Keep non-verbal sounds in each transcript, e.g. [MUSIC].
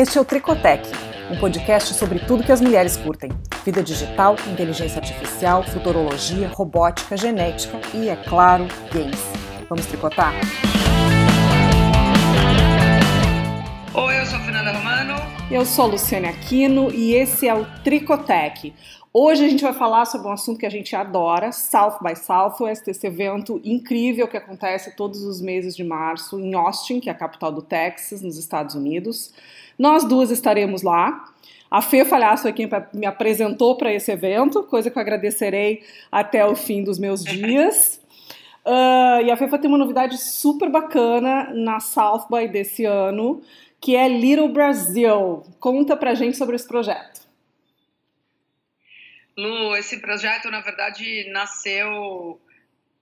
Este é o Tricotec, um podcast sobre tudo que as mulheres curtem: vida digital, inteligência artificial, futurologia, robótica, genética e, é claro, games. Vamos tricotar? Oi, eu sou a Fernanda Romano. Eu sou a Luciane Aquino e esse é o Tricotec. Hoje a gente vai falar sobre um assunto que a gente adora, South by Southwest, esse evento incrível que acontece todos os meses de março em Austin, que é a capital do Texas, nos Estados Unidos. Nós duas estaremos lá. A Fê Falhaço é quem me apresentou para esse evento, coisa que eu agradecerei até o fim dos meus dias. Uh, [LAUGHS] e a Fê vai ter uma novidade super bacana na South by desse ano, que é Little Brasil. Conta pra gente sobre esse projeto. Lu, esse projeto, na verdade, nasceu,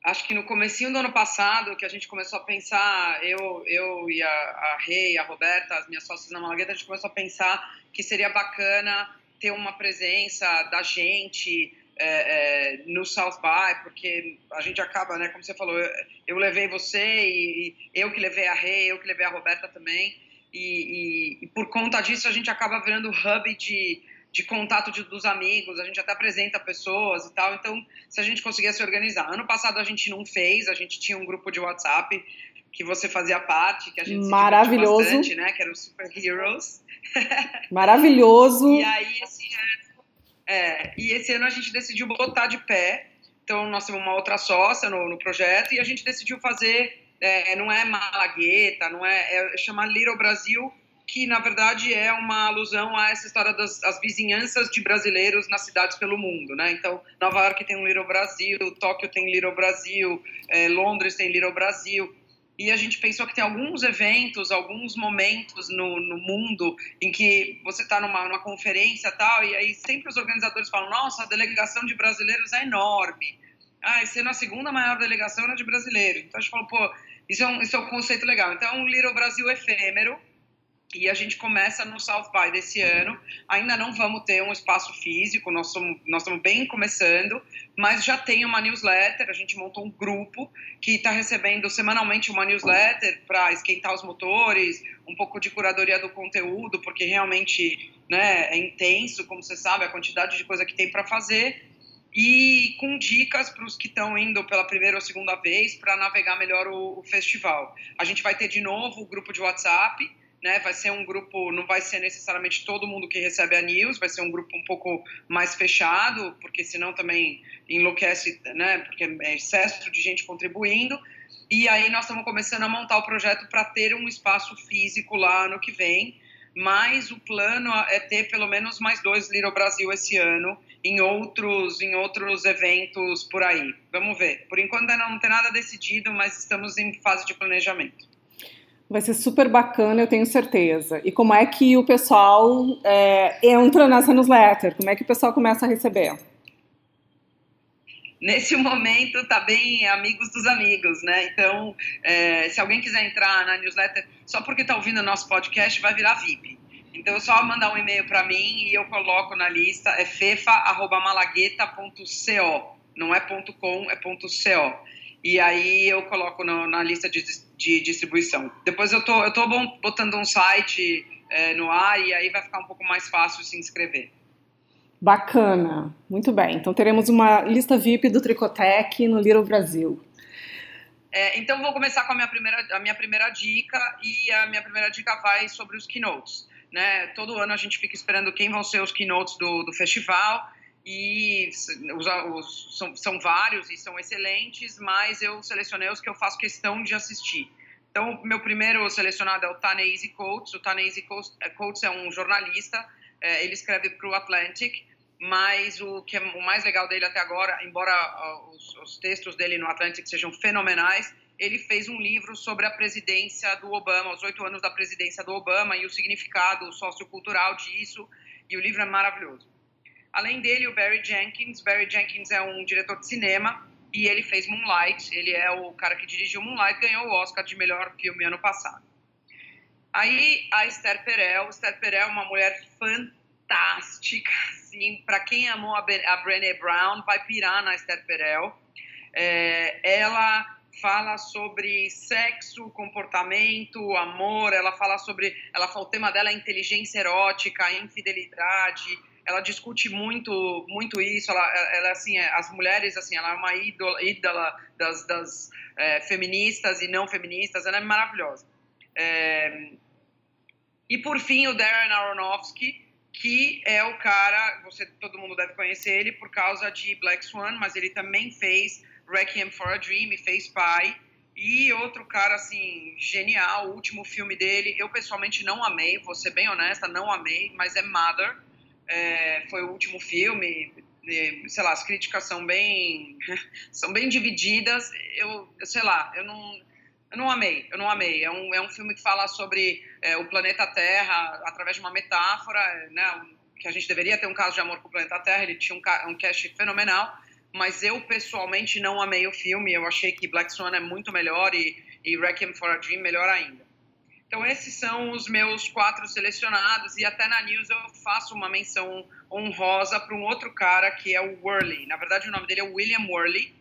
acho que no comecinho do ano passado, que a gente começou a pensar, eu, eu e a, a Rei, a Roberta, as minhas sócias na Malagueta, a gente começou a pensar que seria bacana ter uma presença da gente é, é, no South By, porque a gente acaba, né, como você falou, eu, eu levei você e, e, eu que levei a Rei, eu que levei a Roberta também, e, e, e por conta disso a gente acaba virando hub de de contato de, dos amigos, a gente até apresenta pessoas e tal, então se a gente conseguia se organizar. Ano passado a gente não fez, a gente tinha um grupo de WhatsApp que você fazia parte, que a gente Maravilhoso. se bastante, né, que era o Super Heroes. [LAUGHS] Maravilhoso. e aí esse ano, é, e esse ano a gente decidiu botar de pé, então nós temos uma outra sócia no, no projeto e a gente decidiu fazer, é, não é Malagueta, não é, é chama Little Brasil que na verdade é uma alusão a essa história das as vizinhanças de brasileiros nas cidades pelo mundo, né? Então, Nova York tem um Little Brasil, Tóquio tem Little Brasil, é, Londres tem Little Brasil. E a gente pensou que tem alguns eventos, alguns momentos no, no mundo em que você está numa, numa conferência tal, e aí sempre os organizadores falam: nossa, a delegação de brasileiros é enorme. Ah, esse ano a segunda maior delegação era de brasileiros. Então a gente falou: pô, isso é um, isso é um conceito legal. Então é um Little Brasil efêmero e a gente começa no South by desse ano. Ainda não vamos ter um espaço físico, nós, somos, nós estamos bem começando, mas já tem uma newsletter. A gente montou um grupo que está recebendo semanalmente uma newsletter para esquentar os motores, um pouco de curadoria do conteúdo, porque realmente né, é intenso, como você sabe, a quantidade de coisa que tem para fazer. E com dicas para os que estão indo pela primeira ou segunda vez para navegar melhor o, o festival. A gente vai ter de novo o grupo de WhatsApp né? Vai ser um grupo, não vai ser necessariamente todo mundo que recebe a news, vai ser um grupo um pouco mais fechado, porque senão também enlouquece, né? Porque é excesso de gente contribuindo. E aí nós estamos começando a montar o projeto para ter um espaço físico lá ano que vem. Mas o plano é ter pelo menos mais dois Little Brasil esse ano em outros em outros eventos por aí. Vamos ver. Por enquanto ainda não tem nada decidido, mas estamos em fase de planejamento. Vai ser super bacana, eu tenho certeza. E como é que o pessoal é, entra nessa newsletter? Como é que o pessoal começa a receber? Nesse momento tá bem amigos dos amigos, né? Então, é, se alguém quiser entrar na newsletter, só porque tá ouvindo o nosso podcast, vai virar VIP. Então, é só mandar um e-mail para mim e eu coloco na lista, é fefa.malagueta.co. Não é .com, é .co. E aí eu coloco no, na lista de de distribuição. Depois eu tô, eu tô botando um site é, no ar e aí vai ficar um pouco mais fácil se inscrever. Bacana, muito bem. Então teremos uma lista VIP do Tricotec no Little Brasil. É, então vou começar com a minha primeira, a minha primeira dica e a minha primeira dica vai sobre os keynotes. Né? Todo ano a gente fica esperando quem vão ser os keynotes do, do festival e os, os, são, são, vários e são excelentes, mas eu selecionei os que eu faço questão de assistir. Então, meu primeiro selecionado é o Ta-Nehisi Coates. O Ta-Nehisi Coates é um jornalista, é, ele escreve para o Atlantic, mas o que é o mais legal dele até agora, embora os, os textos dele no Atlantic sejam fenomenais, ele fez um livro sobre a presidência do Obama, os oito anos da presidência do Obama e o significado sociocultural disso, e o livro é maravilhoso. Além dele, o Barry Jenkins. Barry Jenkins é um diretor de cinema e ele fez Moonlight. Ele é o cara que dirigiu Moonlight, ganhou o Oscar de melhor filme ano passado. Aí a Esther Perel. Esther Perel é uma mulher fantástica, assim. Para quem amou a, Brené Brown, vai pirar na Esther Perel. É, ela fala sobre sexo, comportamento, amor, ela fala sobre, ela fala, o tema dela é inteligência erótica, infidelidade, ela discute muito muito isso, ela, ela assim, é, as mulheres, assim, ela é uma ídola, ídola das, das é, feministas e não feministas, ela é maravilhosa. É, e por fim, o Darren Aronofsky, que é o cara, você todo mundo deve conhecer ele por causa de Black Swan, mas ele também fez Requiem for a Dream, fez Pai. E outro cara, assim, genial, o último filme dele, eu pessoalmente não amei, vou ser bem honesta, não amei, mas é Mother, é, foi o último filme, sei lá, as críticas são bem, [LAUGHS] são bem divididas, eu, sei lá, eu não, eu não amei, eu não amei. É um, é um filme que fala sobre é, o planeta Terra através de uma metáfora, né, que a gente deveria ter um caso de amor com o planeta Terra, ele tinha um, um cast fenomenal, mas eu pessoalmente não amei o filme. Eu achei que Black Swan é muito melhor e, e Requiem for a Dream melhor ainda. Então esses são os meus quatro selecionados e até na news eu faço uma menção honrosa para um outro cara que é o Worley. Na verdade o nome dele é William Worley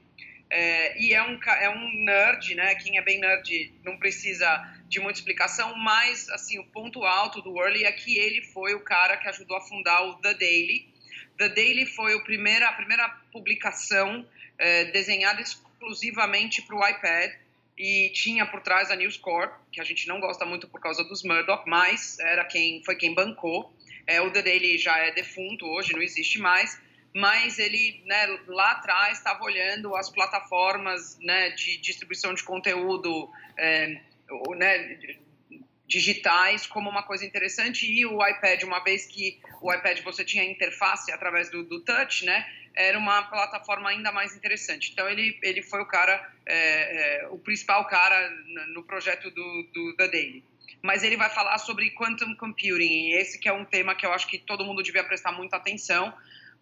é, e é um é um nerd, né? Quem é bem nerd não precisa de muita explicação, mas assim o ponto alto do Worley é que ele foi o cara que ajudou a fundar o The Daily, The Daily foi a primeira, a primeira publicação é, desenhada exclusivamente para o iPad e tinha por trás a News Corp, que a gente não gosta muito por causa dos Murdoch, mas era quem foi quem bancou. É, o The Daily já é defunto hoje, não existe mais, mas ele né, lá atrás estava olhando as plataformas né, de distribuição de conteúdo é, né, digitais como uma coisa interessante e o iPad, uma vez que o iPad você tinha interface através do, do touch, né, era uma plataforma ainda mais interessante. Então ele, ele foi o cara, é, é, o principal cara no projeto do, do The Daily. Mas ele vai falar sobre quantum computing, esse que é um tema que eu acho que todo mundo devia prestar muita atenção,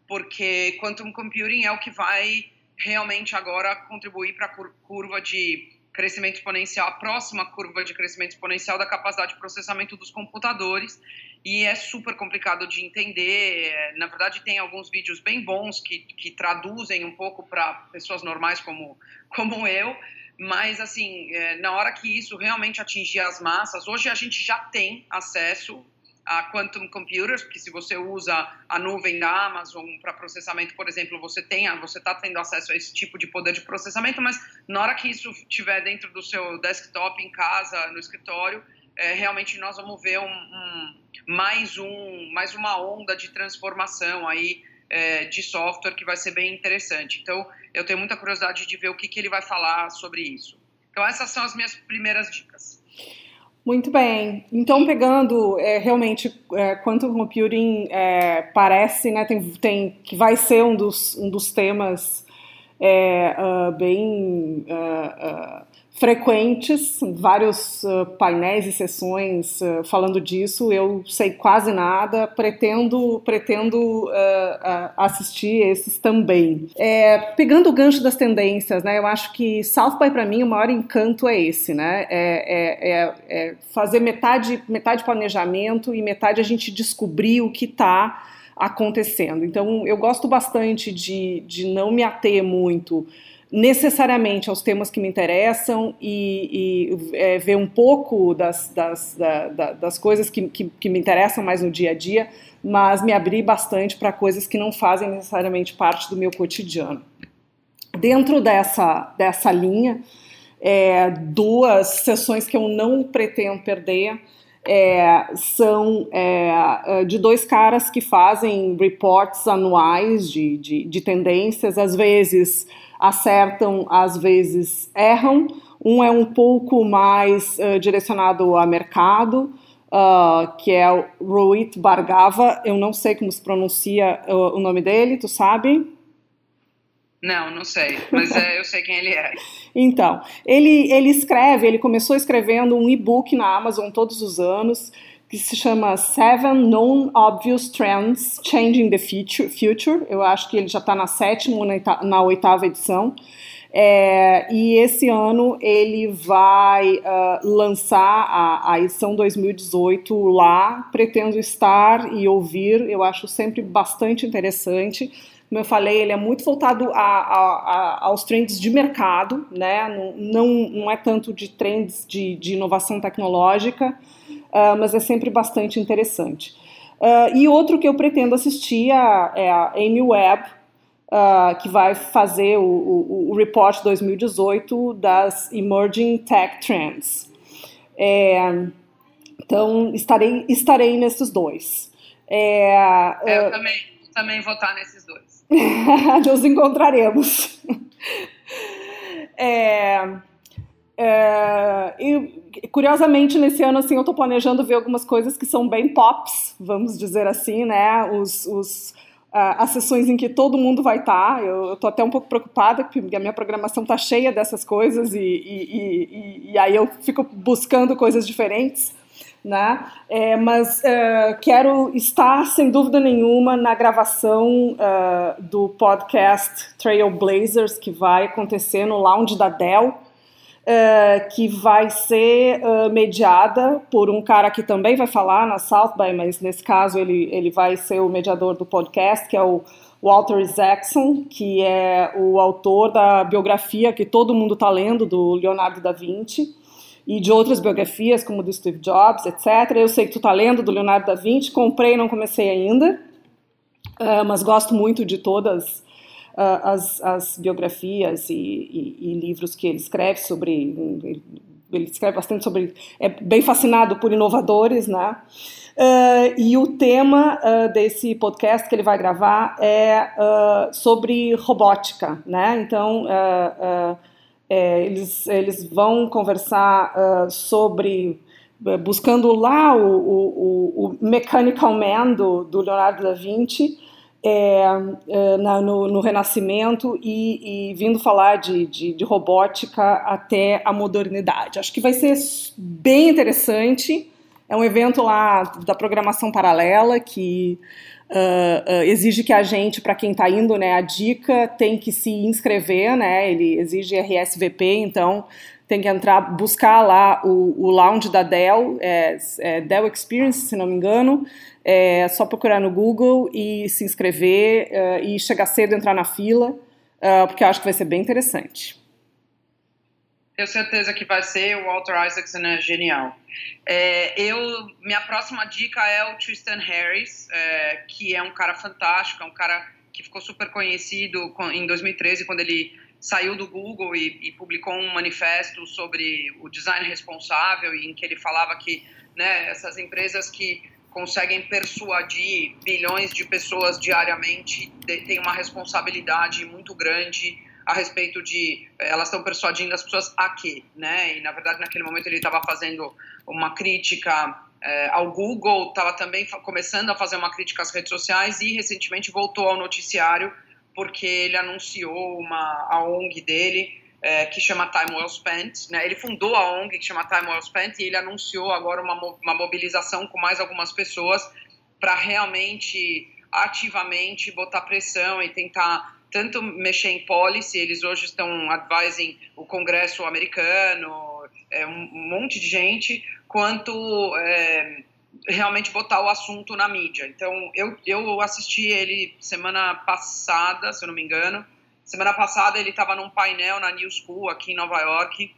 porque quantum computing é o que vai realmente agora contribuir para a curva de crescimento exponencial, a próxima curva de crescimento exponencial da capacidade de processamento dos computadores e é super complicado de entender. Na verdade, tem alguns vídeos bem bons que, que traduzem um pouco para pessoas normais como, [LAUGHS] como eu, mas assim, é, na hora que isso realmente atingir as massas, hoje a gente já tem acesso a quantum computers, porque se você usa a nuvem da Amazon para processamento, por exemplo, você tem, você está tendo acesso a esse tipo de poder de processamento, mas na hora que isso estiver dentro do seu desktop, em casa, no escritório, é, realmente nós vamos ver um, um, mais um, mais uma onda de transformação aí é, de software que vai ser bem interessante. Então, eu tenho muita curiosidade de ver o que, que ele vai falar sobre isso. Então, essas são as minhas primeiras dicas. Muito bem. Então, pegando é, realmente é, quantum computing é, parece, né, tem, tem, que vai ser um dos, um dos temas é, uh, bem uh, uh, frequentes, vários uh, painéis e sessões uh, falando disso. Eu sei quase nada, pretendo pretendo uh, assistir esses também. É, pegando o gancho das tendências, né? Eu acho que South by para mim o maior encanto é esse, né? É, é, é, é fazer metade metade planejamento e metade a gente descobrir o que está acontecendo. Então eu gosto bastante de, de não me ater muito necessariamente aos temas que me interessam e, e é, ver um pouco das, das, da, da, das coisas que, que, que, me interessam mais no dia a dia, mas me abrir bastante para coisas que não fazem necessariamente parte do meu cotidiano. Dentro dessa, dessa linha, é, duas sessões que eu não pretendo perder é, são é, de dois caras que fazem reports anuais de, de, de tendências, às vezes acertam, às vezes erram. Um é um pouco mais uh, direcionado a mercado, uh, que é o Rohit Bhargava. Eu não sei como se pronuncia uh, o nome dele, tu sabe? Não, não sei, mas é, eu sei quem ele é. [LAUGHS] Então, ele, ele escreve, ele começou escrevendo um e-book na Amazon todos os anos, que se chama Seven Known Obvious Trends Changing the Future. Eu acho que ele já está na sétima ou na oitava edição. É, e esse ano ele vai uh, lançar a, a, edição 2018 lá. Pretendo estar e ouvir, eu acho sempre bastante interessante Como eu falei, ele é muito voltado a, a, aos trends de mercado, né? Não, não, não é tanto de trends de, de inovação tecnológica, uh, mas é sempre bastante interessante. Uh, e outro que eu pretendo assistir é, é a Amy Webb, uh, que vai fazer o, o, o, Report 2018 das Emerging Tech Trends. É, então, estarei, estarei nesses dois. É, eu uh, também, também vou estar nesses dois. [LAUGHS] Nos encontraremos. [LAUGHS] é, é, e, curiosamente, nesse ano, assim, eu estou planejando ver algumas coisas que são bem pops, vamos dizer assim, né? Os, os uh, as sessões em que todo mundo vai estar. Tá. Eu estou até um pouco preocupada, porque a minha programação está cheia dessas coisas e, e, e, e, aí eu fico buscando coisas diferentes. Né? É, mas uh, quero estar, sem dúvida nenhuma, na gravação uh, do podcast Trailblazers, que vai acontecer no lounge da Dell uh, que vai ser uh, mediada por um cara que também vai falar na South by, mas nesse caso ele, ele vai ser o mediador do podcast, que é o Walter Isaacson, que é o autor da biografia que todo mundo está lendo do Leonardo da Vinci e de outras biografias, como do Steve Jobs, etc. Eu sei que tu está lendo do Leonardo da Vinci, comprei, não comecei ainda, uh, mas gosto muito de todas as, as, biografias e, e, e, livros que ele escreve sobre. Ele, escreve bastante sobre. É bem fascinado por inovadores, né? Uh, e o tema uh, desse podcast que ele vai gravar é sobre robótica, né? Então. É, eles, eles vão conversar sobre buscando lá o, o, o Mechanical Man do, do Leonardo da Vinci é, é, na, no, no, Renascimento e, e vindo falar de, de, de, robótica até a modernidade. Acho que vai ser bem interessante. É um evento lá da programação paralela que uh, uh, exige que a gente, para quem está indo, né, a dica tem que se inscrever, né? Ele exige RSVP, então tem que entrar, buscar lá o, o lounge da Dell, é, é Dell Experience, se não me engano. É só procurar no Google e se inscrever uh, e chegar cedo, entrar na fila, uh, porque eu acho que vai ser bem interessante. Tenho certeza que vai ser. O Walter Isaacson é genial. É, eu, minha próxima dica é o Tristan Harris, é, que é um cara fantástico, é um cara que ficou super conhecido em 2013 quando ele saiu do Google e, e, publicou um manifesto sobre o design responsável, em que ele falava que né, essas empresas que conseguem persuadir bilhões de pessoas diariamente têm uma responsabilidade muito grande a respeito de eh, elas estão persuadindo as pessoas a quê, né? E na verdade naquele momento ele estava fazendo uma crítica é, ao Google, estava também começando a fazer uma crítica às redes sociais e recentemente voltou ao noticiário porque ele anunciou uma a ONG dele é, que chama Time Well Spent. Né? Ele fundou a ONG que chama Time Well Spent e ele anunciou agora uma, uma mobilização com mais algumas pessoas para realmente ativamente botar pressão e tentar tanto mexer em policy, eles hoje estão advising o Congresso americano, é, um monte de gente, quanto é, realmente botar o assunto na mídia. Então, eu, eu assisti ele semana passada, se eu não me engano, Semana passada ele estava num painel na New School aqui em Nova York,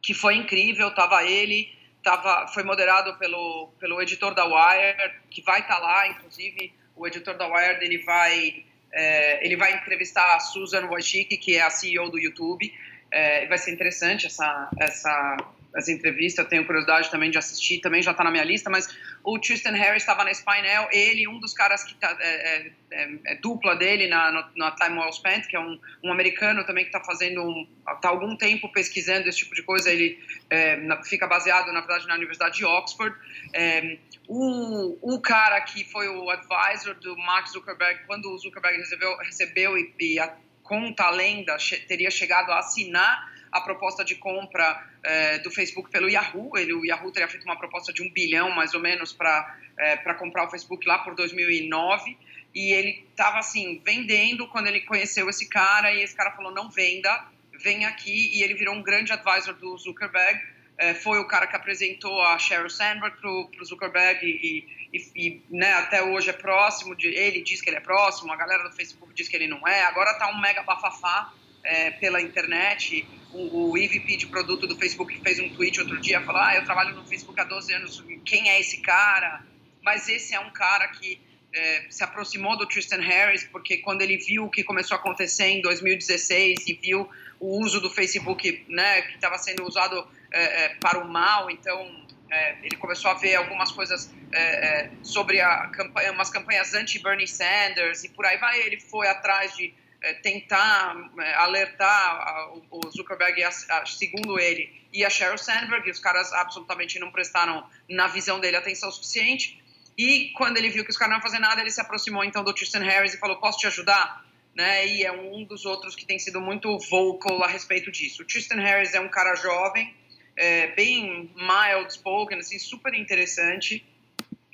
que foi incrível. Tava ele, tava, foi moderado pelo, pelo editor da Wired, que vai estar tá lá, inclusive o editor da Wired ele vai é, ele vai entrevistar a Susan Wojcicki, que é a CEO do YouTube. É, vai ser interessante essa essa as entrevistas, tenho curiosidade também de assistir, também já está na minha lista, mas o Tristan Harris estava nesse painel, ele, um dos caras que tá, é, é, é, é dupla dele na, na Time Well Spent, que é um, um americano também que está fazendo, um, tá algum tempo pesquisando esse tipo de coisa, ele é, na, fica baseado, na verdade, na Universidade de Oxford. É, o, o cara que foi o advisor do Mark Zuckerberg, quando o Zuckerberg recebeu, recebeu e, e a conta, a lenda, che, teria chegado a assinar a proposta de compra é, do Facebook pelo Yahoo. Ele, o Yahoo teria feito uma proposta de um bilhão, mais ou menos, para é, comprar o Facebook lá por 2009. E ele estava, assim, vendendo quando ele conheceu esse cara. E esse cara falou, não venda, vem aqui. E ele virou um grande advisor do Zuckerberg. é, foi o cara que apresentou a Sheryl Sandberg para o Zuckerberg e, e, e né, até hoje é próximo de ele diz que ele é próximo, a galera do Facebook diz que ele não é. Agora tá um mega bafafá é, pela internet. O, o EVP de produto do Facebook fez um tweet outro dia, falou: "Ah, eu trabalho no Facebook há 12 anos. Quem é esse cara?" Mas esse é um cara que é, se aproximou do Tristan Harris porque quando ele viu o que começou a acontecer em 2016 e viu o uso do Facebook, né, que estava sendo usado é, é, para o mal, então é, ele começou a ver algumas coisas é, é, sobre a campanha, umas campanhas anti-Bernie Sanders e por aí vai. Ele foi atrás de tentar alertar o Zuckerberg, segundo ele, e a Sheryl Sandberg, os caras absolutamente não prestaram, na visão dele, atenção suficiente. E quando ele viu que os caras não iam fazer nada, ele se aproximou então do Tristan Harris e falou: Posso te ajudar? Né? E é um dos outros que tem sido muito vocal a respeito disso. O Tristan Harris é um cara jovem, é, bem mild spoken, assim, super interessante.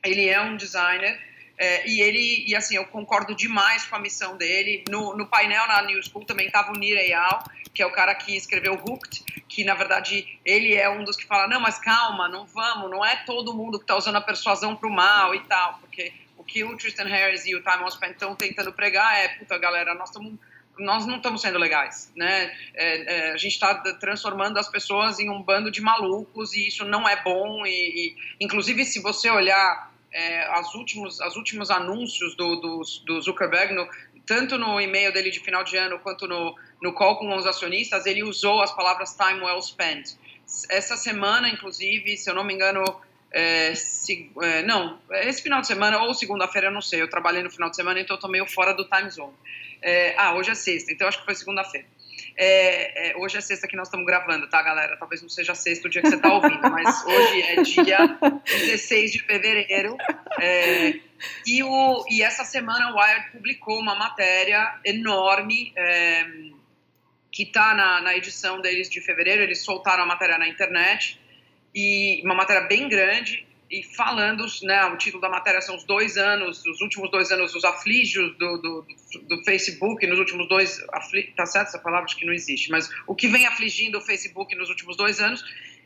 Ele é um designer é, e ele, e assim, eu concordo demais com a missão dele. No, no painel na New School também estava o Nir Eyal, que é o cara que escreveu Hooked, que na verdade ele é um dos que fala: não, mas calma, não vamos, não é todo mundo que está usando a persuasão para o mal e tal, porque o que o Tristan Harris e o Time Spent estão tentando pregar é: puta galera, nós estamos nós não estamos sendo legais, né? É, é, a gente está transformando as pessoas em um bando de malucos e isso não é bom. E, e inclusive, se você olhar é, as últimos, as últimos anúncios do, do, do Zuckerberg, no, tanto no e-mail dele de final de ano quanto no, no call com os acionistas, ele usou as palavras time well spent. Essa semana, inclusive, se eu não me engano, é, se, é, não, esse final de semana ou segunda-feira, eu não sei. Eu trabalhei no final de semana, então eu tô meio fora do time zone. É, ah, hoje é sexta, então acho que foi segunda-feira. É, é, hoje é sexta que nós estamos gravando, tá, galera? Talvez não seja sexta o dia que você está ouvindo, mas [LAUGHS] hoje é dia 16 de fevereiro. É, e, o, e essa semana o Wired publicou uma matéria enorme é, que está na, na edição deles de fevereiro. Eles soltaram a matéria na internet e uma matéria bem grande e falando, né, o título da matéria são os dois anos, os últimos dois anos, os afligios do, do, do Facebook, nos últimos dois, afli, tá certo essa palavra? Acho que não existe, mas o que vem afligindo o Facebook nos últimos dois anos,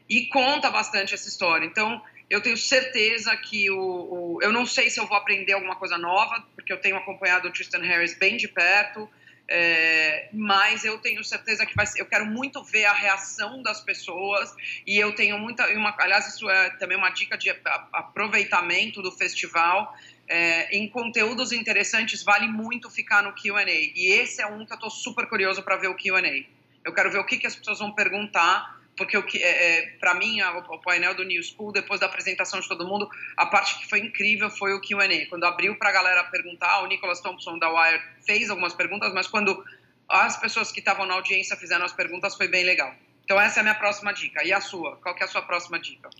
e conta bastante essa história. Então, eu tenho certeza que o, o eu não sei se eu vou aprender alguma coisa nova, porque eu tenho acompanhado o Tristan Harris bem de perto, é, mas eu tenho certeza que vai ser, eu quero muito ver a reação das pessoas e eu tenho muita, uma, aliás isso é também uma dica de aproveitamento do festival, é, em conteúdos interessantes vale muito ficar no Q&A e esse é um que eu estou super curioso para ver o Q&A. Eu quero ver o que, que as pessoas vão perguntar porque o que é, é para mim a, o painel do New School depois da apresentação de todo mundo a parte que foi incrível foi o Q&A quando abriu para a galera perguntar o Nicholas Thompson da Wire fez algumas perguntas mas quando as pessoas que estavam na audiência fizeram as perguntas foi bem legal. Então essa é a minha próxima dica. E a sua? Qual que é a sua próxima dica?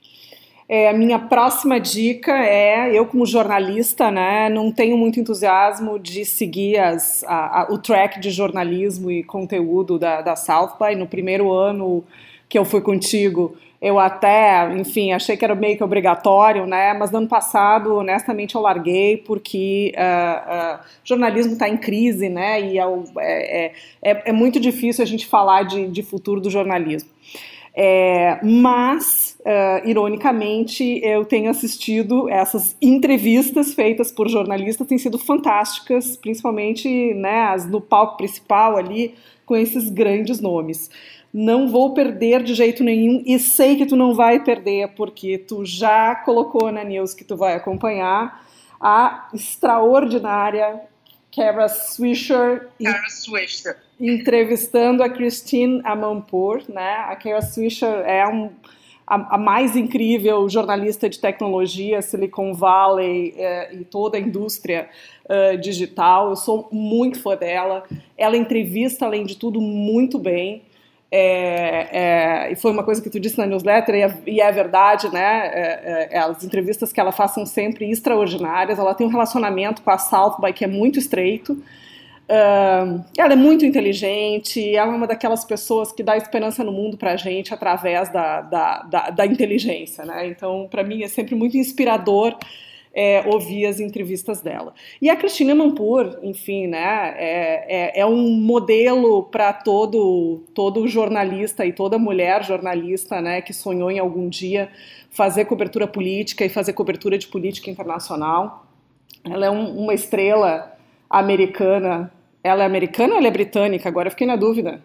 É, a minha próxima dica é, eu como jornalista, né, não tenho muito entusiasmo de seguir as, a, a, o track de jornalismo e conteúdo da, da South by. No primeiro ano que eu fui contigo, eu até, enfim, achei que era meio que obrigatório, né? Mas no ano passado, honestamente, eu larguei porque uh, uh, jornalismo está em crise, né? E é, é, é, é, muito difícil a gente falar de, de futuro do jornalismo. É, mas, uh, ironicamente, eu tenho assistido essas entrevistas feitas por jornalistas, têm sido fantásticas, principalmente né, as no palco principal ali, com esses grandes nomes não vou perder de jeito nenhum e sei que tu não vai perder porque tu já colocou na news que tu vai acompanhar a extraordinária Kara Swisher, Kara Swisher. entrevistando a Christine Amanpour, né? A Kara Swisher é um, a, a, mais incrível jornalista de tecnologia, Silicon Valley é, e toda a indústria uh, digital. Eu sou muito fã dela. Ela entrevista, além de tudo, muito bem. É, é, e foi uma coisa que tu disse na newsletter, e é, e é verdade, né? É, é, as entrevistas que ela faz são sempre extraordinárias. Ela tem um relacionamento com a South by que é muito estreito. Uh, ela é muito inteligente, ela é uma daquelas pessoas que dá esperança no mundo pra gente através da, da, da, da inteligência, né? Então, para mim, é sempre muito inspirador é, ouvir as entrevistas dela. E a Cristina Mampur, enfim, né, é, é, é um modelo para todo, todo jornalista e toda mulher jornalista né, que sonhou em algum dia fazer cobertura política e fazer cobertura de política internacional. Ela é um, uma estrela americana. Ela é americana ou ela é britânica? Agora eu fiquei na dúvida.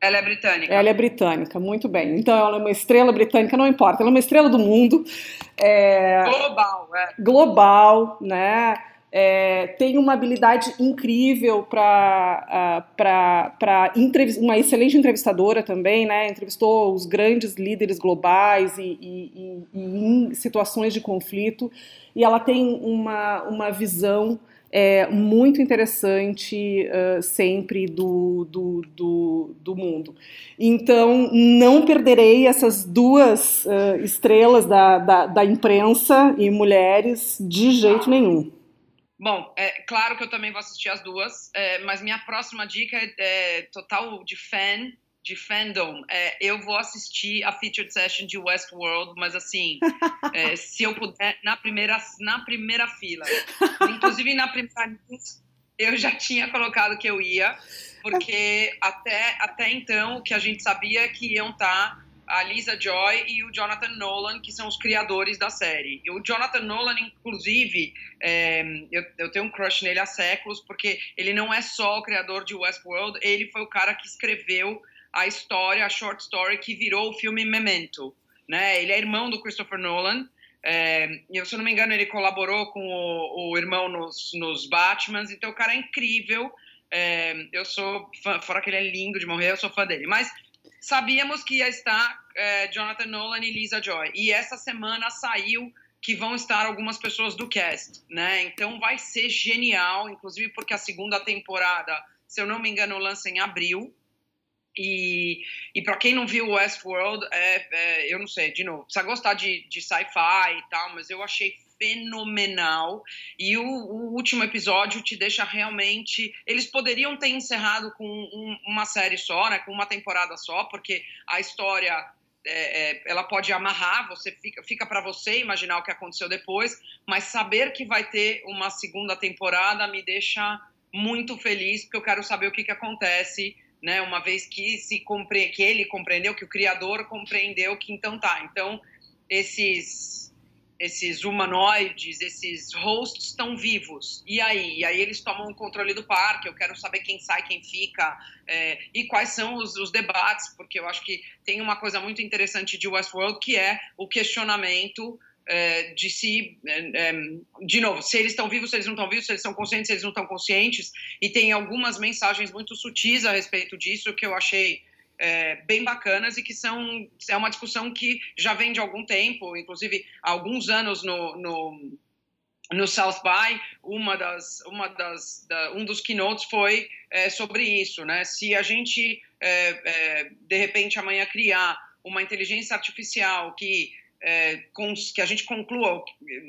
Ela é britânica. Ela é britânica, muito bem. Então ela é uma estrela britânica, não importa, ela é uma estrela do mundo. É... Global, é. Global, né? É, tem uma habilidade incrível para uh, uma excelente entrevistadora também, né? Entrevistou os grandes líderes globais e, e, e, e em situações de conflito, e ela tem uma, uma visão é, muito interessante uh, sempre do, do, do, do, mundo. Então, não perderei essas duas uh, estrelas da, da, da, imprensa e mulheres de jeito nenhum. Bom, é claro que eu também vou assistir as duas, é, mas minha próxima dica é, é total de fan de fandom, é, eu vou assistir a featured session de Westworld, mas assim, [LAUGHS] é, se eu puder, na primeira, na primeira fila. Inclusive na primeira eu já tinha colocado que eu ia, porque até, até então o que a gente sabia é que iam estar tá a Lisa Joy e o Jonathan Nolan, que são os criadores da série. E o Jonathan Nolan, inclusive, é, eu, eu, tenho um crush nele há séculos, porque ele não é só o criador de Westworld, ele foi o cara que escreveu a história, a short story que virou o filme Memento. Né? Ele é irmão do Christopher Nolan. É, se eu não me engano, ele colaborou com o, o irmão nos, nos Batmans. Então, o cara é incrível. É, eu sou fã, fora que ele é lindo de morrer, eu sou fã dele. Mas sabíamos que ia estar é, Jonathan Nolan e Lisa Joy. E essa semana saiu que vão estar algumas pessoas do cast, né? Então vai ser genial, inclusive porque a segunda temporada, se eu não me engano, lança em abril. E, e para quem não viu Westworld, é, é, eu não sei, de novo, precisa gostar de, de sci-fi e tal, mas eu achei fenomenal. E o, o, último episódio te deixa realmente. Eles poderiam ter encerrado com um, uma série só, né, com uma temporada só, porque a história é, é, ela pode amarrar, você fica, fica para você imaginar o que aconteceu depois, mas saber que vai ter uma segunda temporada me deixa muito feliz, porque eu quero saber o que, que acontece né? Uma vez que se compre... que ele compreendeu, que o criador compreendeu que então tá, então esses esses humanoides, esses hosts estão vivos. E aí? E aí eles tomam o controle do parque. Eu quero saber quem sai, quem fica é, e quais são os, os, debates, porque eu acho que tem uma coisa muito interessante de Westworld que é o questionamento é, de si, é, é, de novo, se eles estão vivos, se eles não estão vivos, se eles são conscientes, se eles não estão conscientes, e tem algumas mensagens muito sutis a respeito disso que eu achei é, bem bacanas e que são é uma discussão que já vem de algum tempo, inclusive há alguns anos no, no, no South by, uma das, uma das, da, um dos keynotes foi é, sobre isso, né? Se a gente é, de repente amanhã criar uma inteligência artificial que é, que a gente conclua,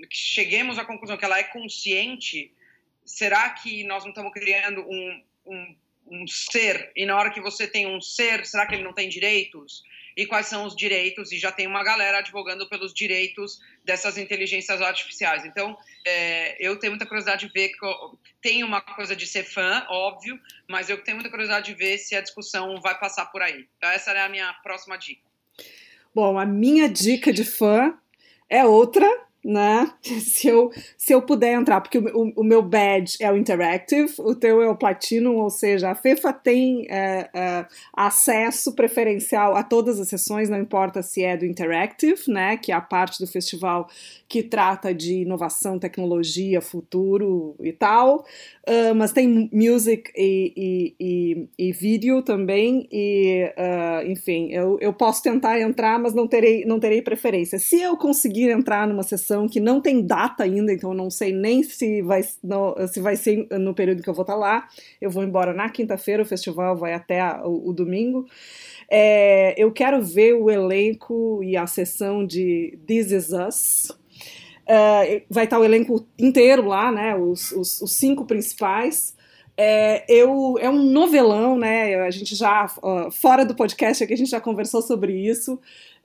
que cheguemos à conclusão que ela é consciente, será que nós não estamos criando um, um, um ser? E na hora que você tem um ser, será que ele não tem direitos? E quais são os direitos? E já tem uma galera advogando pelos direitos dessas inteligências artificiais. Então, é, eu tenho muita curiosidade de ver. Tem uma coisa de ser fã, óbvio, mas eu tenho muita curiosidade de ver se a discussão vai passar por aí. Então, essa é a minha próxima dica. Bom, a minha dica de fã é outra, né? [LAUGHS] Se eu, se eu puder entrar, porque o, o, meu badge é o Interactive, o teu é o Platinum, ou seja, a FEFA tem é, é, acesso preferencial a todas as sessões, não importa se é do Interactive, né? Que é a parte do festival que trata de inovação, tecnologia, futuro e tal, uh, mas tem music e, e, e, e vídeo também, e uh, enfim, eu, eu posso tentar entrar, mas não terei, não terei preferência. Se eu conseguir entrar numa sessão que não tem data ainda, então eu não sei nem se vai, no, se vai ser no período que eu vou estar lá, eu vou embora na quinta-feira, o festival vai até a, o, o domingo. É, eu quero ver o elenco e a sessão de This Is Us, Uh, vai estar o elenco inteiro lá, né? Os, os, os cinco principais. É, eu, é um novelão, né? A gente já, fora do podcast aqui, a gente já conversou sobre isso.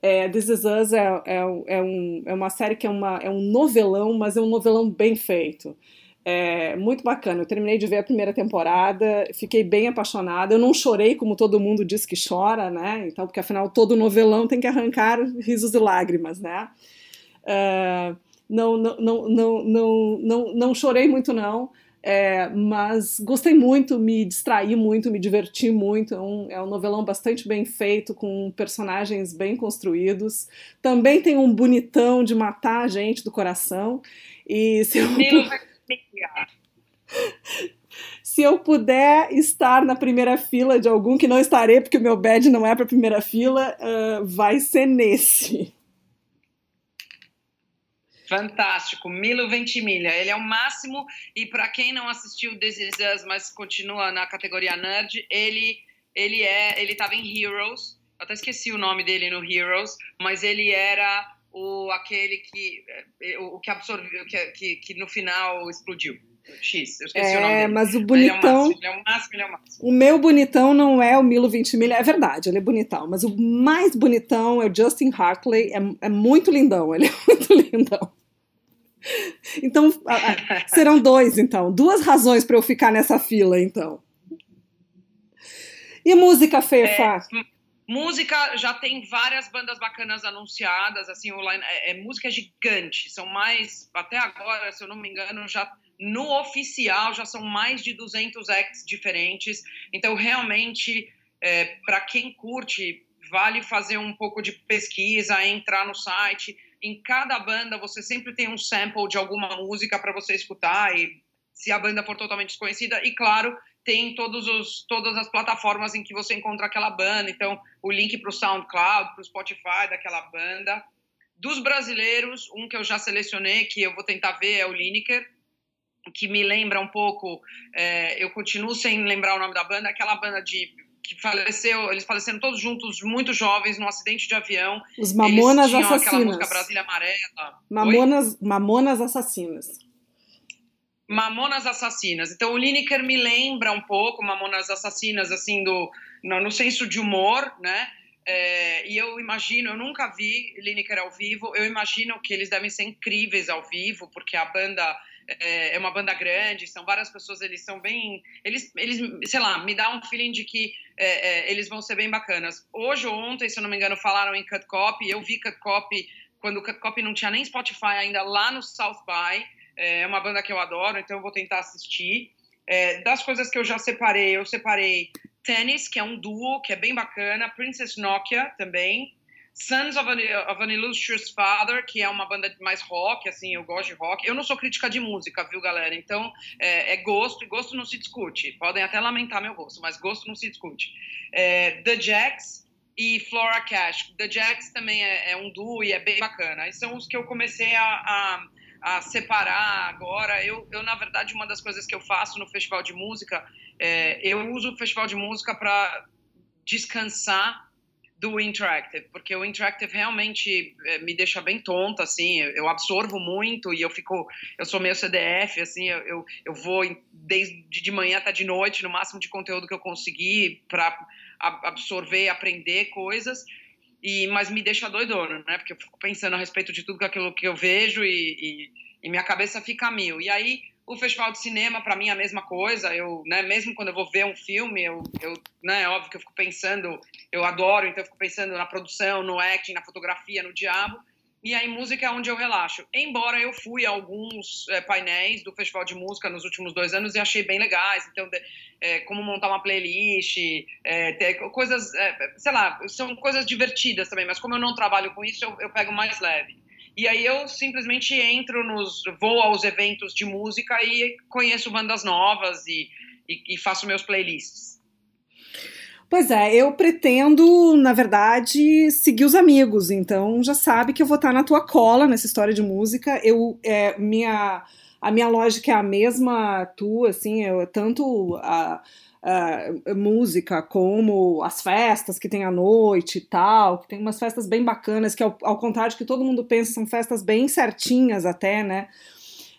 É, This Is Us é, é, é, um, é uma série que é, uma, é um novelão, mas é um novelão bem feito. É muito bacana. Eu terminei de ver a primeira temporada, fiquei bem apaixonada. Eu não chorei como todo mundo diz que chora, né? Então, porque afinal todo novelão tem que arrancar risos e lágrimas, né? Não, não, não, não, não, não, não chorei muito, não. É, mas gostei muito, me distraí muito, me diverti muito. É um, é um novelão bastante bem feito, com personagens bem construídos. Também tem um bonitão de matar a gente do coração. E se eu, [LAUGHS] se eu puder estar na primeira fila de algum, que não estarei, porque o meu badge não é para primeira fila, uh, vai ser nesse. Fantástico, Milo Ventimiglia. Ele é o máximo e para quem não assistiu This Is Us, mas continua na categoria nerd, ele ele é, ele estava em Heroes. Eu até esqueci o nome dele no Heroes, mas ele era o aquele que eh, o que absorveu que, que, que no final explodiu. X, eu esqueci é, o nome dele. mas o bonitão. Ele é o máximo, ele é o máximo, ele é o máximo. O meu bonitão não é o Milo Ventimiglia, é verdade, ele é bonitão, mas o mais bonitão é o Justin Hartley, é, é muito lindão, ele é [LAUGHS] muito lindão. Então, serão dois, então. Duas razões para eu ficar nessa fila, então. E música, Fefa? É, música, já tem várias bandas bacanas anunciadas, assim, o line, é, é, música gigante, são mais, até agora, se eu não me engano, já no oficial já são mais de 200 acts diferentes, então realmente, é, para quem curte, vale fazer um pouco de pesquisa, entrar no site, em cada banda você sempre tem um sample de alguma música para você escutar e se a banda for totalmente desconhecida. E claro tem todos os, todas as plataformas em que você encontra aquela banda. Então o link para o SoundCloud para o Spotify daquela banda. Dos brasileiros um que eu já selecionei que eu vou tentar ver é o Lineker que me lembra um pouco é, eu continuo sem lembrar o nome da banda aquela banda de que faleceu, eles faleceram todos juntos, muito jovens, num acidente de avião. Os Mamonas eles Assassinas. aquela música Brasília Amarela. Mamonas, Mamonas Assassinas. Mamonas Assassinas. Então o Lineker me lembra um pouco Mamonas Assassinas, assim, do, no, no senso de humor, né? É, e eu imagino, eu nunca vi Lineker ao vivo, eu imagino que eles devem ser incríveis ao vivo, porque a banda é, é, uma banda grande, são várias pessoas, eles são bem. Eles, eles sei lá, me dá um feeling de que é, é, eles vão ser bem bacanas. Hoje ou ontem, se eu não me engano, falaram em Cut Copy, eu vi Cut Copy quando o Cut Copy não tinha nem Spotify ainda lá no South By. É, é uma banda que eu adoro, então eu vou tentar assistir. É, das coisas que eu já separei, eu separei Tennis, que é um duo, que é bem bacana, Princess Nokia também, Sons of an, of an, Illustrious Father, que é uma banda mais rock, assim, eu gosto de rock. Eu não sou crítica de música, viu, galera? Então, é, é gosto, e gosto não se discute. Podem até lamentar meu gosto, mas gosto não se discute. É, The Jacks e Flora Cash. The Jacks também é, é, um duo e é bem bacana. Esses são os que eu comecei a, a, a separar agora. Eu, eu, na verdade, uma das coisas que eu faço no festival de música, é, eu uso o festival de música para descansar do Interactive, porque o Interactive realmente é, me deixa bem tonta, assim, eu absorvo muito e eu fico, eu sou meio CDF, assim, eu, eu, vou desde de manhã até de noite, no máximo de conteúdo que eu conseguir para absorver, aprender coisas, e mas me deixa doidona, né, porque eu fico pensando a respeito de tudo aquilo que eu vejo e, e, e minha cabeça fica mil, e aí o festival de cinema, para mim, é a mesma coisa. Eu, né, mesmo quando eu vou ver um filme, eu, eu, né, é óbvio que eu fico pensando, eu adoro, então eu fico pensando na produção, no acting, na fotografia, no diabo. E aí, música é onde eu relaxo. Embora eu fui a alguns é, painéis do Festival de Música nos últimos dois anos e achei bem legais. Então, é, como montar uma playlist, é, coisas, sei lá, são coisas divertidas também, mas como eu não trabalho com isso, eu, eu pego mais leve. E aí eu simplesmente entro nos. vou aos eventos de música e conheço bandas novas e, e, e faço meus playlists. Pois é, eu pretendo, na verdade, seguir os amigos, então já sabe que eu vou estar na tua cola nessa história de música. Eu, é, minha, a minha lógica é a mesma tua, assim, eu, tanto a, uh, música, como as festas que tem à noite e tal, que tem umas festas bem bacanas, que ao, ao contrário de que todo mundo pensa, são festas bem certinhas até, né?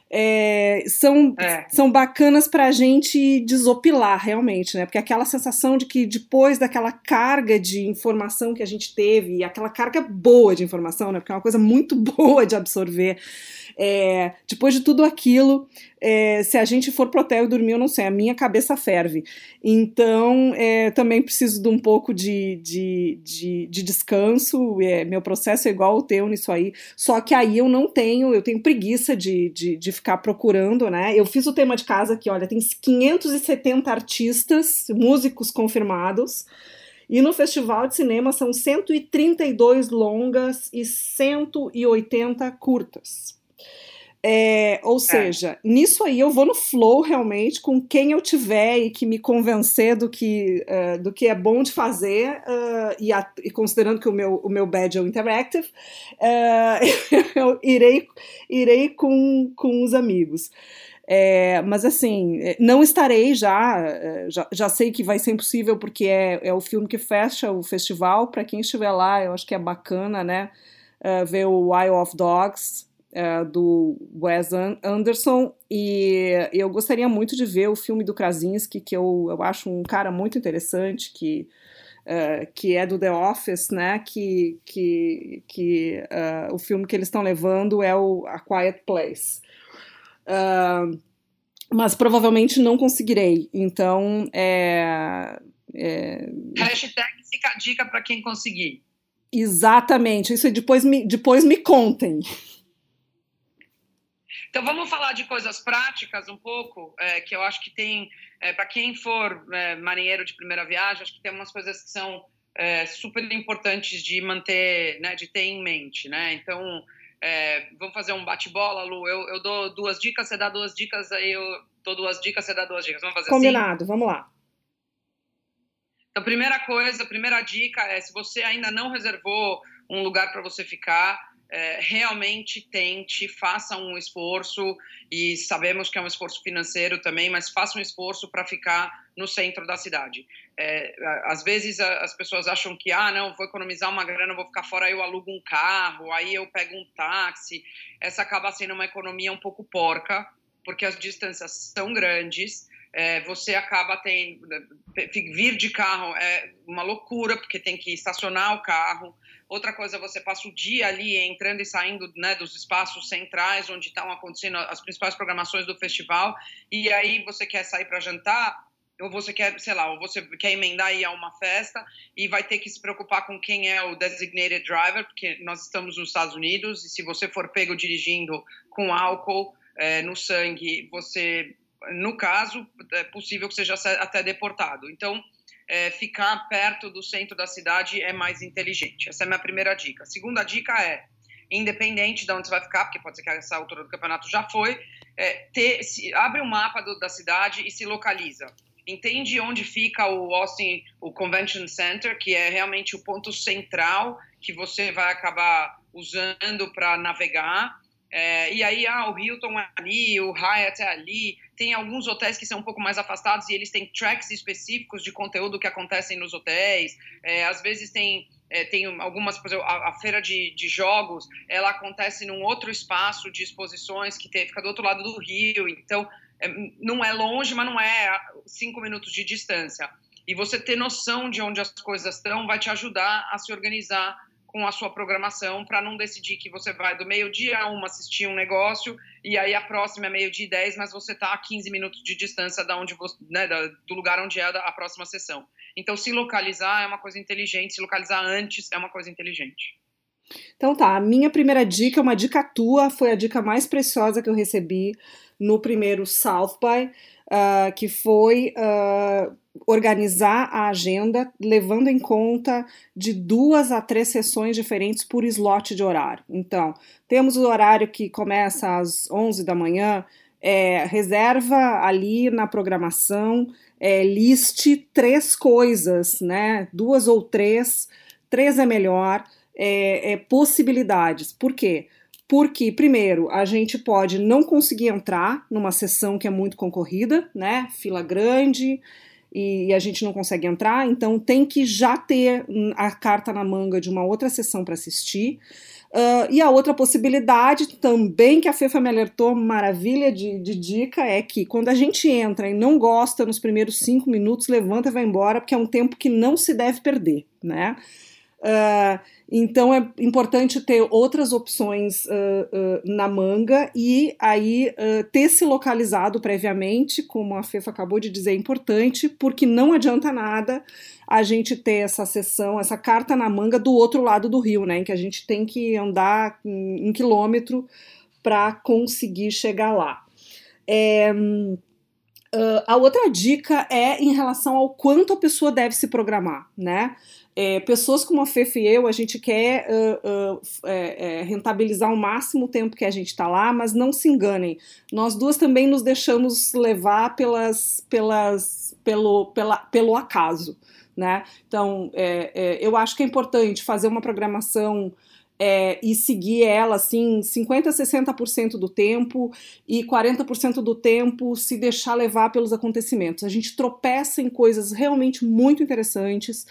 é, são, é. são bacanas para a gente desopilar realmente, né? Porque aquela sensação de que depois daquela carga de informação que a gente teve, e aquela carga boa de informação, né? Porque é uma coisa muito [LAUGHS] boa de absorver, é, depois de tudo aquilo, é, se a gente for pro hotel e dormir, eu não sei, a minha cabeça ferve. Então, é, também preciso de um pouco de, de, de, de descanso. É, meu processo é igual o teu nisso aí. Só que aí eu não tenho, eu tenho preguiça de, de, de ficar procurando, né? Eu fiz o tema de casa aqui, olha, tem 570 artistas, músicos confirmados. E no Festival de Cinema são 132 longas e 180 curtas. É, ou é. seja, é. nisso aí eu vou no flow realmente com quem eu tiver e que me convencer do que, uh, do que é bom de fazer, uh, e, a, e, considerando que o meu, o meu badge é o Interactive, uh, [LAUGHS] eu irei, irei com, com os amigos. É, mas assim, não estarei já, já, já, sei que vai ser impossível porque é, é o filme que fecha o festival. Para quem estiver lá, eu acho que é bacana, né? ver o Isle of Dogs, uh, do Wes Anderson e eu gostaria muito de ver o filme do Krasinski, que eu, eu acho um cara muito interessante, que, uh, que é do The Office, né? Que, que, que uh, o filme que eles estão levando é o A Quiet Place. mas provavelmente não conseguirei. Então, é. é... Hashtag fica a dica para quem conseguir. Exatamente, isso depois me, depois me contem. Então vamos falar de coisas práticas um pouco, é, que eu acho que tem, é, para quem for é, marinheiro de primeira viagem, acho que tem umas coisas que são é, super importantes de manter, né, de ter em mente, né? Então é, vamos fazer um bate-bola, Lu. Eu, eu dou duas dicas, você dá duas dicas, aí eu dou duas dicas, você dá duas dicas. Vamos fazer Combinado, assim? vamos lá. Então, primeira coisa, primeira dica é se você ainda não reservou um lugar para você ficar, é, realmente tente, faça um esforço, e sabemos que é um esforço financeiro também, mas faça um esforço para ficar no centro da cidade. É, às vezes as pessoas acham que, ah, não, vou economizar uma grana, vou ficar fora, aí eu alugo um carro, aí eu pego um táxi. Essa acaba sendo uma economia um pouco porca, porque as distâncias são grandes. É, você acaba tendo. Vir de carro é uma loucura, porque tem que estacionar o carro Outra coisa, você passa o dia ali entrando e saindo né, dos espaços centrais onde estão acontecendo as principais programações do festival, e aí você quer sair para jantar, ou você quer, sei lá, ou você quer emendar e ir a uma festa e vai ter que se preocupar com quem é o designated driver, porque nós estamos nos Estados Unidos e se você for pego dirigindo com álcool é, no sangue, você, no caso, é possível que seja até deportado. Então, é, ficar perto do centro da cidade é mais inteligente. Essa é a minha primeira dica. A segunda dica é, independente de onde você vai ficar, porque pode ser que essa altura do campeonato já foi, é, ter, se, abre um mapa do, da cidade e se localiza. Entende onde fica o Austin, o Convention Center, que é realmente o ponto central que você vai acabar usando para navegar. É, e aí, ah, o Hilton é ali, o Hyatt é ali, tem alguns hotéis que são um pouco mais afastados e eles têm tracks específicos de conteúdo que acontecem nos hotéis. É, às vezes tem, é, tem algumas, por exemplo, a, a feira de, de, jogos, ela acontece num outro espaço de exposições que tem, fica do outro lado do rio. Então, é, não é longe, mas não é cinco minutos de distância. E você ter noção de onde as coisas estão vai te ajudar a se organizar com a sua programação para não decidir que você vai do meio-dia a uma assistir um negócio e aí a próxima é meio-dia e 10, mas você está a 15 minutos de distância da onde você, né, do lugar onde é a próxima sessão. Então, se localizar é uma coisa inteligente, se localizar antes é uma coisa inteligente. Então tá, a minha primeira dica, uma dica tua, foi a dica mais preciosa que eu recebi no primeiro South by, uh, que foi uh, organizar a agenda levando em conta de duas a três sessões diferentes por slot de horário. Então, temos o horário que começa às 11 da manhã, é, reserva ali na programação, é, liste três coisas, né? Duas ou três, três é melhor, é, é possibilidades. Por quê? Porque, primeiro, a gente pode não conseguir entrar numa sessão que é muito concorrida, né? Fila grande, e, a gente não consegue entrar, então tem que já ter a carta na manga de uma outra sessão para assistir. Uh, e a outra possibilidade também que a Fefa me alertou, maravilha de, de, dica, é que quando a gente entra e não gosta nos primeiros cinco minutos, levanta e vai embora, porque é um tempo que não se deve perder, né? Uh, então é importante ter outras opções uh, uh, na manga e aí ter se localizado previamente, como a Fefa acabou de dizer, é importante, porque não adianta nada a gente ter essa sessão, essa carta na manga do outro lado do rio, né? Em que a gente tem que andar um quilômetro para conseguir chegar lá. É, a outra dica é em relação ao quanto a pessoa deve se programar, né? É, pessoas como a Fefe e eu, a gente quer uh, uh, é, rentabilizar o máximo tempo que a gente está lá, mas não se enganem. Nós duas também nos deixamos levar pelas, pelas, pelo, pela, pelo acaso. Né? Então, é, é eu acho que é importante fazer uma programação é, e seguir ela assim 50 a 60% do tempo e 40% do tempo se deixar levar pelos acontecimentos. A gente tropeça em coisas realmente muito interessantes.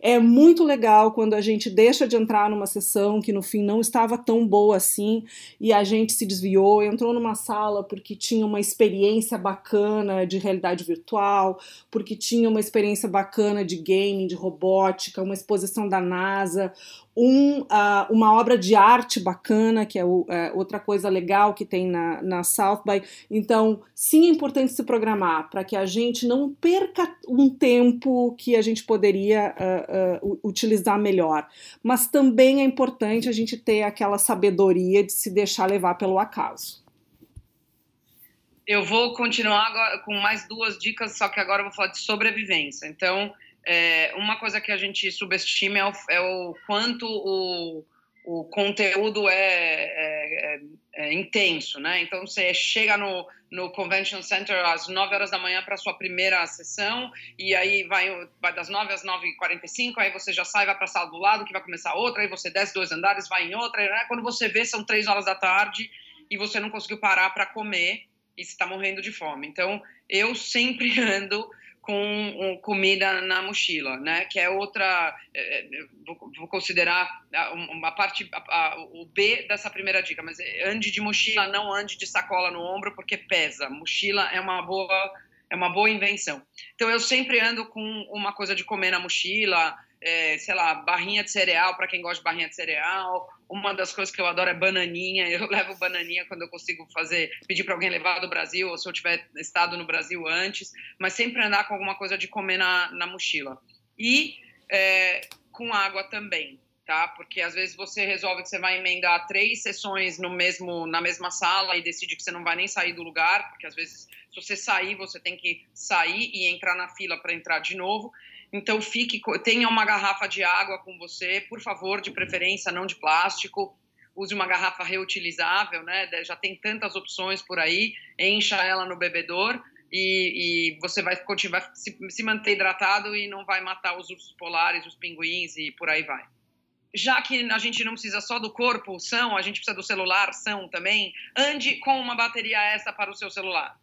É muito legal quando a gente deixa de entrar numa sessão que no fim não estava tão boa assim e a gente se desviou, entrou numa sala porque tinha uma experiência bacana de realidade virtual, porque tinha uma experiência bacana de gaming, de robótica, uma exposição da NASA, um, uh, uma obra de arte bacana, que é o, é, outra coisa legal que tem na, na South by. Então, sim, é importante se programar para que a gente não perca um tempo que a gente poderia uh, uh, utilizar melhor. Mas também é importante a gente ter aquela sabedoria de se deixar levar pelo acaso. Eu vou continuar agora com mais duas dicas, só que agora eu vou falar de sobrevivência. Então, é, uma coisa que a gente subestima é o, é o quanto o, o conteúdo é, é, é, é, intenso, né? Então você chega no, no Convention Center às 9 horas da manhã para sua primeira sessão e aí vai, vai das 9 às 9h45, aí você já sai, vai para a sala do lado que vai começar outra, aí você desce dois andares, vai em outra, né? Quando você vê são 3 horas da tarde e você não conseguiu parar para comer e você está morrendo de fome. Então eu sempre [LAUGHS] ando com comida na mochila, né? Que é outra, é, é vou, considerar uma parte, o B dessa primeira dica, mas ande de mochila, não ande de sacola no ombro, porque pesa. Mochila é uma boa, é uma boa invenção. Então eu sempre ando com uma coisa de comer na mochila, é, sei lá, barrinha de cereal para quem gosta de barrinha de cereal, uma das coisas que eu adoro é bananinha. Eu [LAUGHS] levo bananinha quando eu consigo fazer, pedir para alguém levar do Brasil, ou se eu tiver estado no Brasil antes, mas sempre andar com alguma coisa de comer na, na mochila. E é, com água também, tá? Porque às vezes você resolve que você vai emendar três sessões no mesmo, na mesma sala e decide que você não vai nem sair do lugar, porque às vezes se você sair, você tem que sair e entrar na fila para entrar de novo. Então fique, tenha uma garrafa de água com você, por favor, de preferência não de plástico. Use uma garrafa reutilizável, né? Já tem tantas opções por aí. Encha ela no bebedor e, e você vai continuar se, se manter hidratado e não vai matar os ursos polares, os pinguins e por aí vai já que a gente não precisa só do corpo são, a gente precisa do celular são também, ande com uma bateria extra para o seu celular.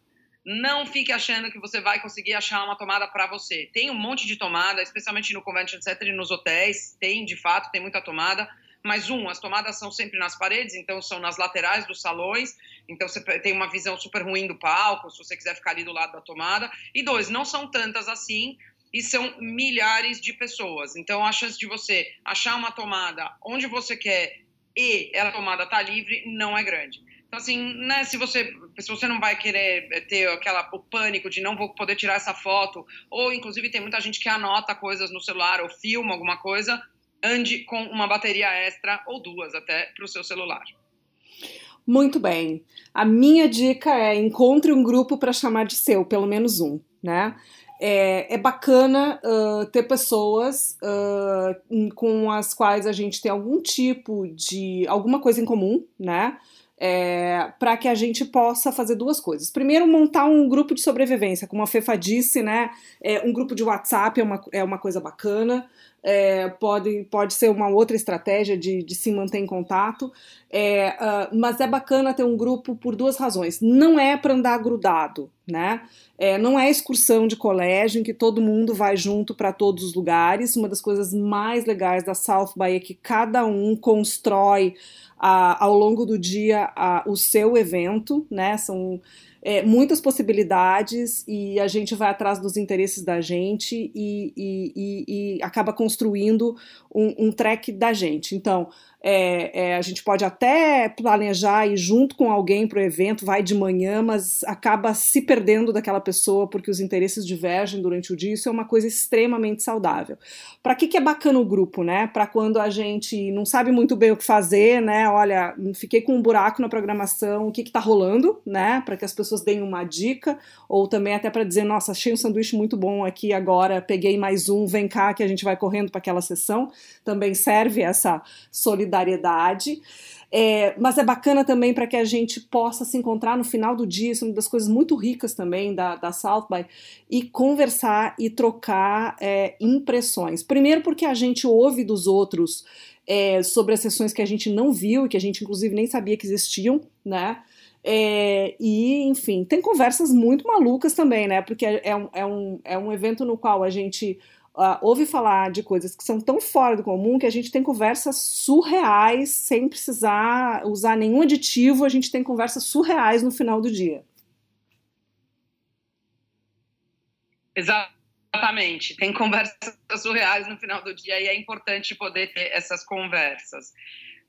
Não fique achando que você vai conseguir achar uma tomada para você. Tem um monte de tomada, especialmente no convention center e nos hotéis. Tem, de fato, tem muita tomada. Mas, um, as tomadas são sempre nas paredes, então são nas laterais dos salões. Então, você tem uma visão super ruim do palco, se você quiser ficar ali do lado da tomada. E, dois, não são tantas assim e são milhares de pessoas. Então, a chance de você achar uma tomada onde você quer e a tomada está livre não é grande. Então, assim, né, se você, se você não vai querer ter aquela, o pânico de não vou poder tirar essa foto, ou inclusive tem muita gente que anota coisas no celular ou filma alguma coisa, ande com uma bateria extra ou duas até para o seu celular. Muito bem. A minha dica é encontre um grupo para chamar de seu, pelo menos um, né? É, é bacana uh, ter pessoas uh, com as quais a gente tem algum tipo de alguma coisa em comum, né? É, para que a gente possa fazer duas coisas. Primeiro, montar um grupo de sobrevivência, como a Fefa disse, né? É, um grupo de WhatsApp é uma, é uma coisa bacana. É, pode, pode ser uma outra estratégia de, de se manter em contato. É, uh, mas é bacana ter um grupo por duas razões. Não é para andar grudado, né? É, não é excursão de colégio em que todo mundo vai junto para todos os lugares. Uma das coisas mais legais da South by é que cada um constrói uh, ao longo do dia uh, o seu evento, né? São é, muitas possibilidades e a gente vai atrás dos interesses da gente e, e, e, e acaba construindo um, um track da gente. Então, é, é, a gente pode até planejar ir junto com alguém para o evento, vai de manhã, mas acaba se perdendo daquela pessoa porque os interesses divergem durante o dia. Isso é uma coisa extremamente saudável. Para que, que é bacana o grupo, né? Para quando a gente não sabe muito bem o que fazer, né? Olha, fiquei com um buraco na programação, o que está rolando, né? Para que as pessoas deem uma dica, ou também até para dizer, nossa, achei um sanduíche muito bom aqui agora, peguei mais um, vem cá que a gente vai correndo para aquela sessão. Também serve essa solidariedade solidariedade. É, mas é bacana também para que a gente possa se encontrar no final do dia, isso é uma das coisas muito ricas também da, da South by, e conversar e trocar é, impressões. Primeiro, porque a gente ouve dos outros é, sobre as sessões que a gente não viu e que a gente, inclusive, nem sabia que existiam, né? É, e, enfim, tem conversas muito malucas também, né? Porque é, é um, é, um, é um evento no qual a gente uh, ouve falar de coisas que são tão fora do comum que a gente tem conversas surreais sem precisar usar nenhum aditivo, a gente tem conversas surreais no final do dia. Exatamente, tem conversas surreais no final do dia e é importante poder ter essas conversas.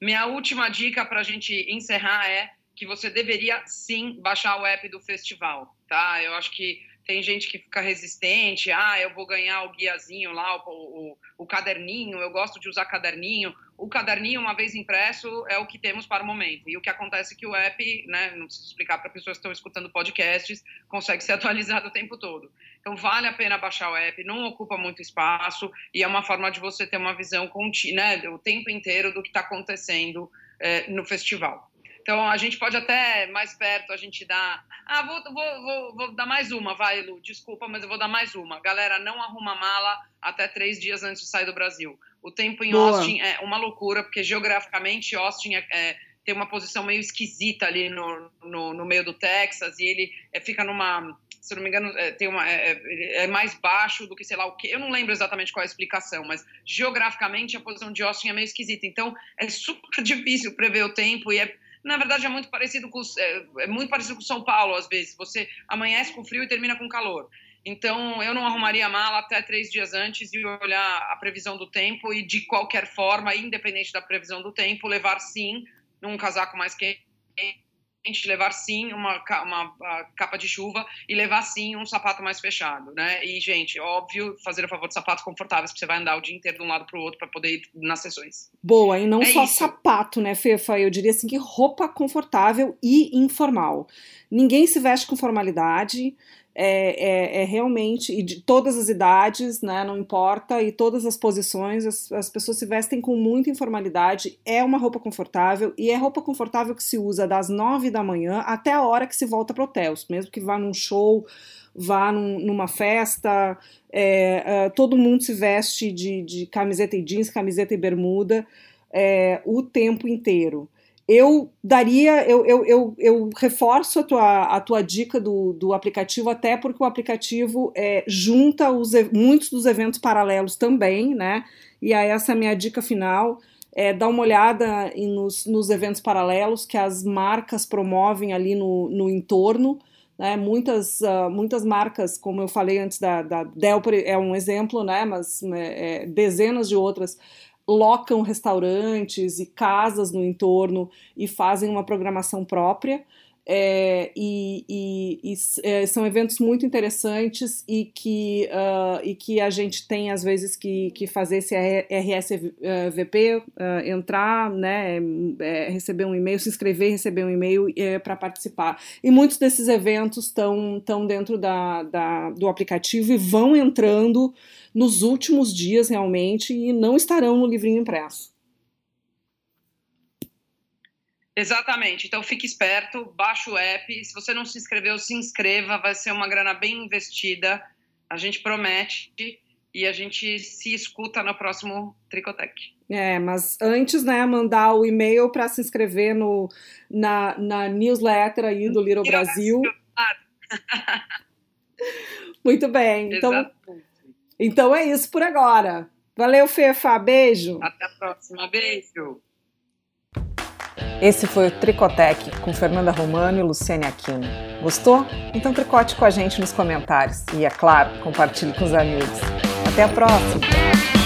Minha última dica para a gente encerrar é que você deveria sim baixar o app do festival, tá? Eu acho que tem gente que fica resistente, ah, eu vou ganhar o guiazinho lá, o, o, o, caderninho, eu gosto de usar caderninho. O caderninho, uma vez impresso, é o que temos para o momento. E o que acontece é que o app, né, não preciso explicar para pessoas que estão escutando podcasts, consegue ser [LAUGHS] atualizado o tempo todo. Então, vale a pena baixar o app, não ocupa muito espaço e é uma forma de você ter uma visão contínua, né, o tempo inteiro do que está acontecendo é, no festival. Então a gente pode até mais perto a gente dar. Ah, vou, vou, vou, vou, dar mais uma, vai, Lu. Desculpa, mas eu vou dar mais uma. Galera, não arruma mala até três dias antes de sair do Brasil. O tempo em Boa. Austin é uma loucura, porque geograficamente Austin é, é, tem uma posição meio esquisita ali no, no, no meio do Texas e ele é, fica numa se não me engano, é, tem uma, é, é, é, mais baixo do que sei lá o que. Eu não lembro exatamente qual é a explicação, mas geograficamente a posição de Austin é meio esquisita. Então é super [LAUGHS] difícil prever o tempo e é na verdade é muito parecido com é, é muito parecido com São Paulo às vezes. Você amanhece com frio e termina com calor. Então eu não arrumaria a mala até três dias antes e olhar a previsão do tempo e de qualquer forma, independente da previsão do tempo, levar sim um casaco mais quente levar sim uma, uma, capa de chuva e levar sim um sapato mais fechado, né? E, gente, óbvio, fazer a favor de sapatos confortáveis, porque você vai andar o dia inteiro de um lado para o outro para poder ir nas sessões. Boa, e não é só isso. sapato, né, Fefa? Eu diria assim que roupa confortável e informal. Ninguém se veste com formalidade é, é, é, realmente, e de todas as idades, né, não importa, e todas as posições, as, as, pessoas se vestem com muita informalidade, é uma roupa confortável, e é roupa confortável que se usa das nove da manhã até a hora que se volta para o hotel, mesmo que vá num show, vá num, numa festa, é, é, todo mundo se veste de, de, camiseta e jeans, camiseta e bermuda, é, o tempo inteiro eu daria, eu, eu, eu, eu, reforço a tua, a tua dica do, do aplicativo, até porque o aplicativo é, junta os, muitos dos eventos paralelos também, né? E aí essa é a minha dica final. É, dá uma olhada nos, nos eventos paralelos que as marcas promovem ali no, no entorno. Né, muitas, uh, muitas marcas, como eu falei antes da, da Dell, é um exemplo, né, mas é, dezenas de outras locam restaurantes e casas no entorno e fazem uma programação própria. É, e, e, e é, são eventos muito interessantes e que, uh, e que a gente tem às vezes que, que fazer esse RSVP, uh, uh, entrar, né, é, receber um e-mail, se inscrever, receber um e-mail é, para participar. E muitos desses eventos estão dentro da, da, do aplicativo e vão entrando nos últimos dias realmente e não estarão no livrinho impresso. Exatamente. Então fique esperto, baixe o app. Se você não se inscreveu, se inscreva. Vai ser uma grana bem investida. A gente promete. e a gente se escuta no próximo Tricotec. É, mas antes, né, mandar o e-mail para se inscrever no, na, na newsletter aí do Little Brasil. [LAUGHS] Muito bem. Então, então é isso por agora. Valeu, Fefa. Beijo. Até a próxima. Beijo. Esse foi o Tricotec com Fernanda Romano e Luciane Aquino. Gostou? Então tricote com a gente nos comentários e, é claro, compartilhe com os amigos. Até a próxima!